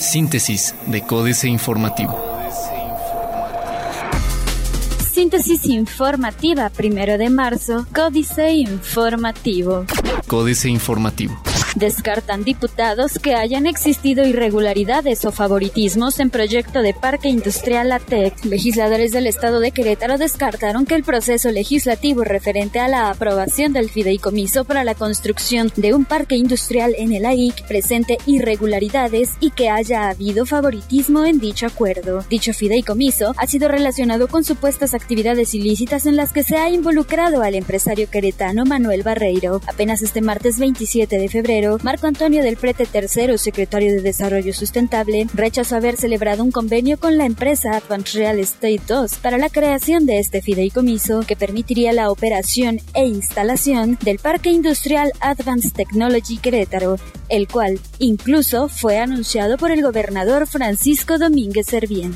Síntesis de Códice Informativo. Síntesis informativa, primero de marzo, Códice Informativo. Códice Informativo. Descartan diputados que hayan existido irregularidades o favoritismos en proyecto de Parque Industrial ATEC. Legisladores del Estado de Querétaro descartaron que el proceso legislativo referente a la aprobación del fideicomiso para la construcción de un parque industrial en el AIC presente irregularidades y que haya habido favoritismo en dicho acuerdo. Dicho fideicomiso ha sido relacionado con supuestas actividades ilícitas en las que se ha involucrado al empresario queretano Manuel Barreiro. Apenas este martes 27 de febrero, Marco Antonio del Prete III, secretario de Desarrollo Sustentable, rechazó haber celebrado un convenio con la empresa Advanced Real Estate 2 para la creación de este fideicomiso que permitiría la operación e instalación del Parque Industrial Advanced Technology Querétaro, el cual incluso fue anunciado por el gobernador Francisco Domínguez Servién.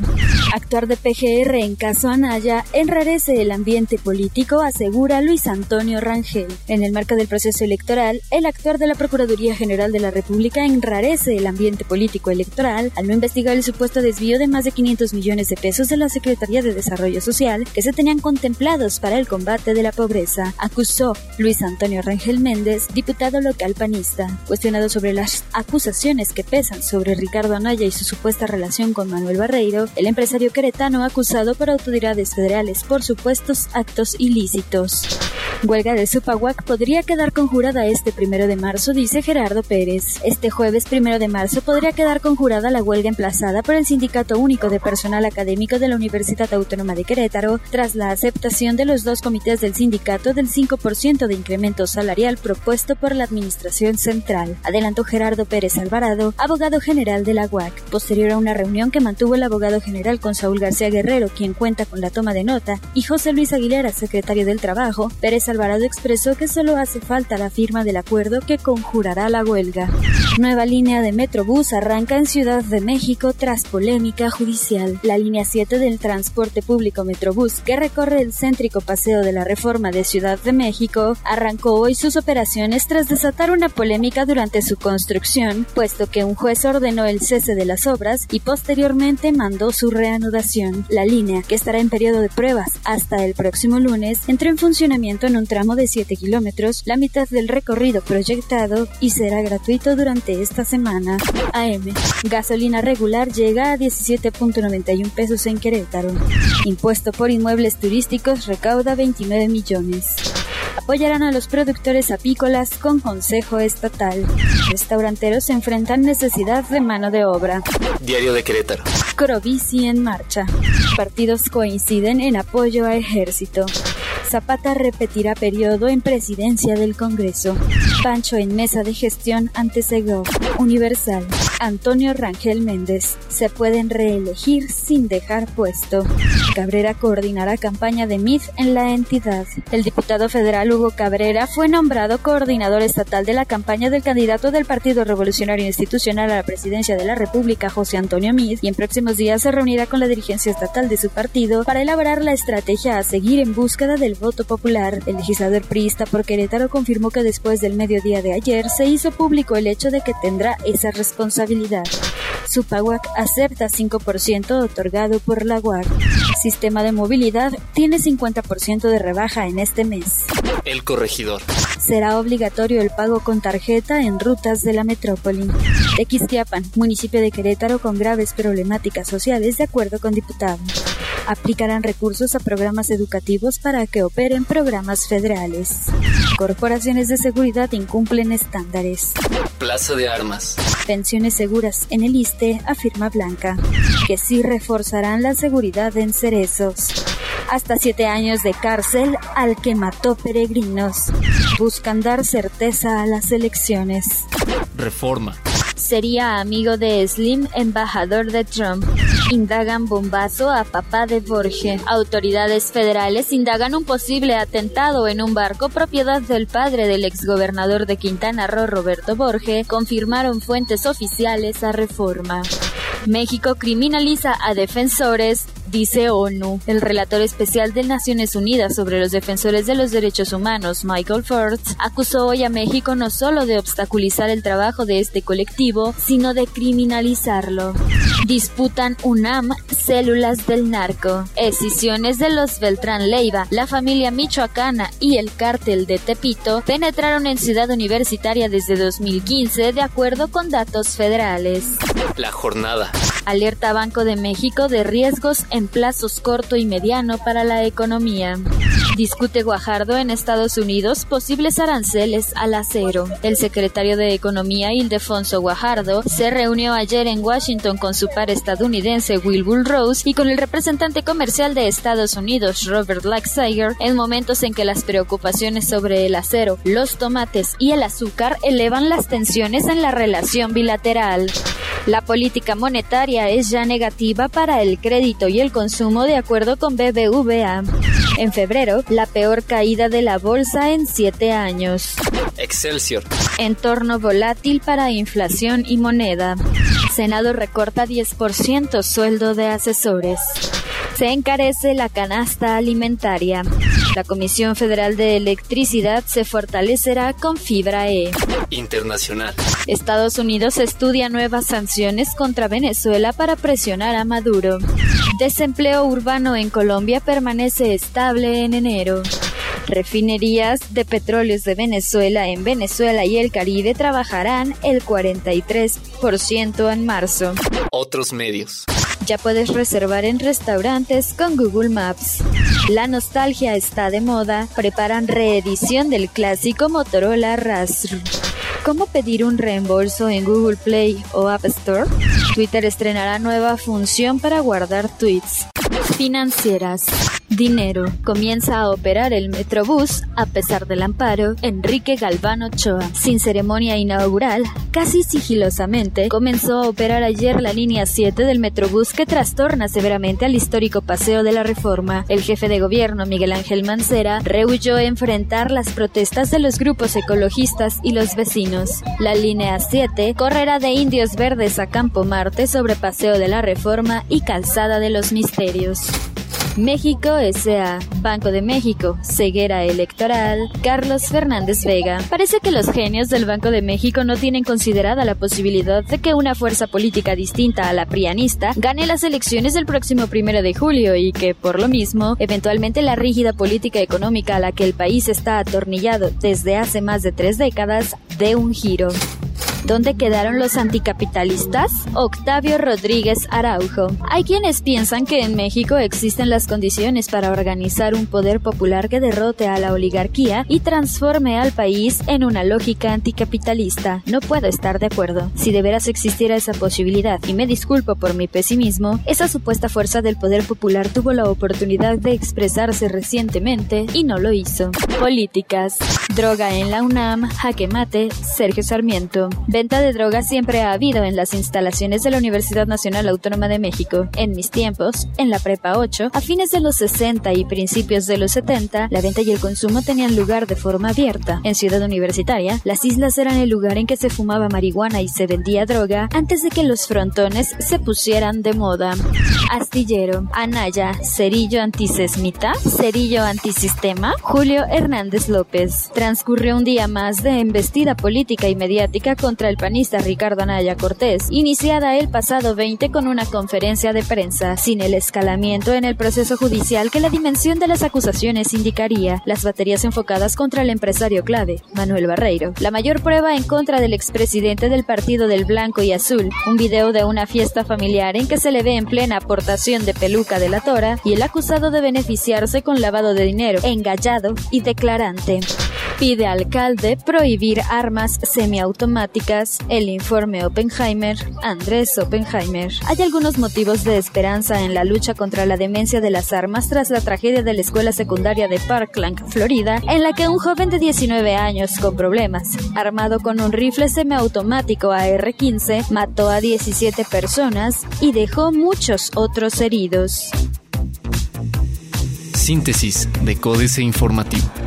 Actuar de PGR en caso Anaya enrarece el ambiente político, asegura Luis Antonio Rangel. En el marco del proceso electoral, el actuar de la Procuraduría General de la República enrarece el ambiente político electoral al no investigar el supuesto desvío de más de 500 millones de pesos de la Secretaría de Desarrollo Social que se tenían contemplados para el combate de la pobreza, acusó Luis Antonio Rangel Méndez, diputado local panista. Cuestionado sobre las acusaciones que pesan sobre Ricardo Anaya y su supuesta relación con Manuel Barreiro, el empresario queretano acusado por autoridades federales por supuestos actos ilícitos. Huelga de Supahuac podría quedar conjurada este primero de marzo, dice Gerardo Pérez. Este jueves primero de marzo podría quedar conjurada la huelga emplazada por el Sindicato Único de Personal Académico de la Universidad Autónoma de Querétaro tras la aceptación de los dos comités del sindicato del 5% de incremento salarial propuesto por la Administración Central. Adelantó Gerardo Pérez Alvarado, abogado general de la UAC. Posterior a una reunión que mantuvo el abogado general con Saúl García Guerrero, quien cuenta con la toma de nota, y José Luis Aguilera, secretario del Trabajo, Pérez Alvarado expresó que solo hace falta la firma del acuerdo que la huelga. Nueva línea de Metrobús arranca en Ciudad de México tras polémica judicial. La línea 7 del transporte público Metrobús, que recorre el céntrico paseo de la Reforma de Ciudad de México, arrancó hoy sus operaciones tras desatar una polémica durante su construcción, puesto que un juez ordenó el cese de las obras y posteriormente mandó su reanudación. La línea, que estará en periodo de pruebas hasta el próximo lunes, entró en funcionamiento en un tramo de 7 kilómetros, la mitad del recorrido proyectado, y será gratuito durante esta semana. AM. Gasolina regular llega a 17.91 pesos en Querétaro. Impuesto por inmuebles turísticos recauda 29 millones. Apoyarán a los productores apícolas con consejo estatal. Restauranteros enfrentan necesidad de mano de obra. Diario de Querétaro. Crobici en marcha. Partidos coinciden en apoyo a ejército. Zapata repetirá periodo en presidencia del Congreso. Pancho en mesa de gestión ante Segov. Universal. Antonio Rangel Méndez. Se pueden reelegir sin dejar puesto. Cabrera coordinará campaña de MIF en la entidad. El diputado federal Hugo Cabrera fue nombrado coordinador estatal de la campaña del candidato del Partido Revolucionario Institucional a la presidencia de la República, José Antonio Mid, y en próximos días se reunirá con la dirigencia estatal de su partido para elaborar la estrategia a seguir en búsqueda del voto popular. El legislador priista por Querétaro confirmó que después del mediodía de ayer se hizo público el hecho de que tendrá esa responsabilidad. Supaguac acepta 5% otorgado por la UAC. Sistema de movilidad tiene 50% de rebaja en este mes. El corregidor. Será obligatorio el pago con tarjeta en rutas de la metrópoli. Tequisquiapan, municipio de Querétaro con graves problemáticas sociales, de acuerdo con diputado. Aplicarán recursos a programas educativos para que operen programas federales. Corporaciones de seguridad incumplen estándares. Plaza de Armas. Pensiones seguras en el ISTE, afirma Blanca, que sí reforzarán la seguridad en Cerezos. Hasta siete años de cárcel al que mató peregrinos. Buscan dar certeza a las elecciones. Reforma. Sería amigo de Slim, embajador de Trump. Indagan bombazo a papá de Borge. Autoridades federales indagan un posible atentado en un barco propiedad del padre del exgobernador de Quintana Roo, Roberto Borge, confirmaron fuentes oficiales a Reforma. México criminaliza a defensores dice ONU. El relator especial de Naciones Unidas sobre los defensores de los derechos humanos, Michael Ford, acusó hoy a México no solo de obstaculizar el trabajo de este colectivo, sino de criminalizarlo. Disputan UNAM células del narco. Escisiones de los Beltrán Leiva, la familia michoacana y el cártel de Tepito penetraron en Ciudad Universitaria desde 2015 de acuerdo con datos federales. La jornada. Alerta Banco de México de riesgos en plazos corto y mediano para la economía. Discute Guajardo en Estados Unidos posibles aranceles al acero. El secretario de Economía Ildefonso Guajardo se reunió ayer en Washington con su par estadounidense Wilbur Rose y con el representante comercial de Estados Unidos Robert Lighthizer en momentos en que las preocupaciones sobre el acero, los tomates y el azúcar elevan las tensiones en la relación bilateral. La política monetaria es ya negativa para el crédito y el consumo de acuerdo con BBVA. En febrero, la peor caída de la bolsa en siete años. Excelsior. Entorno volátil para inflación y moneda. Senado recorta 10% sueldo de asesores. Se encarece la canasta alimentaria. La Comisión Federal de Electricidad se fortalecerá con fibra E. Internacional. Estados Unidos estudia nuevas sanciones contra Venezuela para presionar a Maduro. Desempleo urbano en Colombia permanece estable en enero. Refinerías de petróleos de Venezuela en Venezuela y el Caribe trabajarán el 43% en marzo. Otros medios. Ya puedes reservar en restaurantes con Google Maps. La nostalgia está de moda. Preparan reedición del clásico Motorola Razr. ¿Cómo pedir un reembolso en Google Play o App Store? Twitter estrenará nueva función para guardar tweets. Financieras. Dinero. Comienza a operar el Metrobús a pesar del amparo. Enrique Galván Ochoa. Sin ceremonia inaugural, casi sigilosamente, comenzó a operar ayer la línea 7 del Metrobús que trastorna severamente al histórico Paseo de la Reforma. El jefe de gobierno, Miguel Ángel Mancera, rehuyó enfrentar las protestas de los grupos ecologistas y los vecinos. La línea 7 correrá de Indios Verdes a Campo Marte sobre Paseo de la Reforma y Calzada de los Misterios. México S.A. Banco de México, ceguera electoral, Carlos Fernández Vega. Parece que los genios del Banco de México no tienen considerada la posibilidad de que una fuerza política distinta a la prianista gane las elecciones del próximo primero de julio y que, por lo mismo, eventualmente la rígida política económica a la que el país está atornillado desde hace más de tres décadas dé un giro. ¿Dónde quedaron los anticapitalistas? Octavio Rodríguez Araujo. Hay quienes piensan que en México existen las condiciones para organizar un poder popular que derrote a la oligarquía y transforme al país en una lógica anticapitalista. No puedo estar de acuerdo. Si de veras existiera esa posibilidad, y me disculpo por mi pesimismo, esa supuesta fuerza del poder popular tuvo la oportunidad de expresarse recientemente y no lo hizo. Políticas. Droga en la UNAM, jaque mate, Sergio Sarmiento. Venta de drogas siempre ha habido en las instalaciones de la Universidad Nacional Autónoma de México. En mis tiempos, en la Prepa 8, a fines de los 60 y principios de los 70, la venta y el consumo tenían lugar de forma abierta. En Ciudad Universitaria, las islas eran el lugar en que se fumaba marihuana y se vendía droga antes de que los frontones se pusieran de moda. Astillero, Anaya, Cerillo antisesmita, Cerillo antisistema, Julio Hernández López. Transcurrió un día más de embestida política y mediática el panista Ricardo Anaya Cortés, iniciada el pasado 20 con una conferencia de prensa, sin el escalamiento en el proceso judicial que la dimensión de las acusaciones indicaría, las baterías enfocadas contra el empresario clave, Manuel Barreiro, la mayor prueba en contra del expresidente del Partido del Blanco y Azul, un video de una fiesta familiar en que se le ve en plena aportación de peluca de la tora y el acusado de beneficiarse con lavado de dinero, engallado y declarante. Pide alcalde prohibir armas semiautomáticas. El informe Oppenheimer, Andrés Oppenheimer. Hay algunos motivos de esperanza en la lucha contra la demencia de las armas tras la tragedia de la escuela secundaria de Parkland, Florida, en la que un joven de 19 años con problemas, armado con un rifle semiautomático AR-15, mató a 17 personas y dejó muchos otros heridos. Síntesis de Códice Informativo.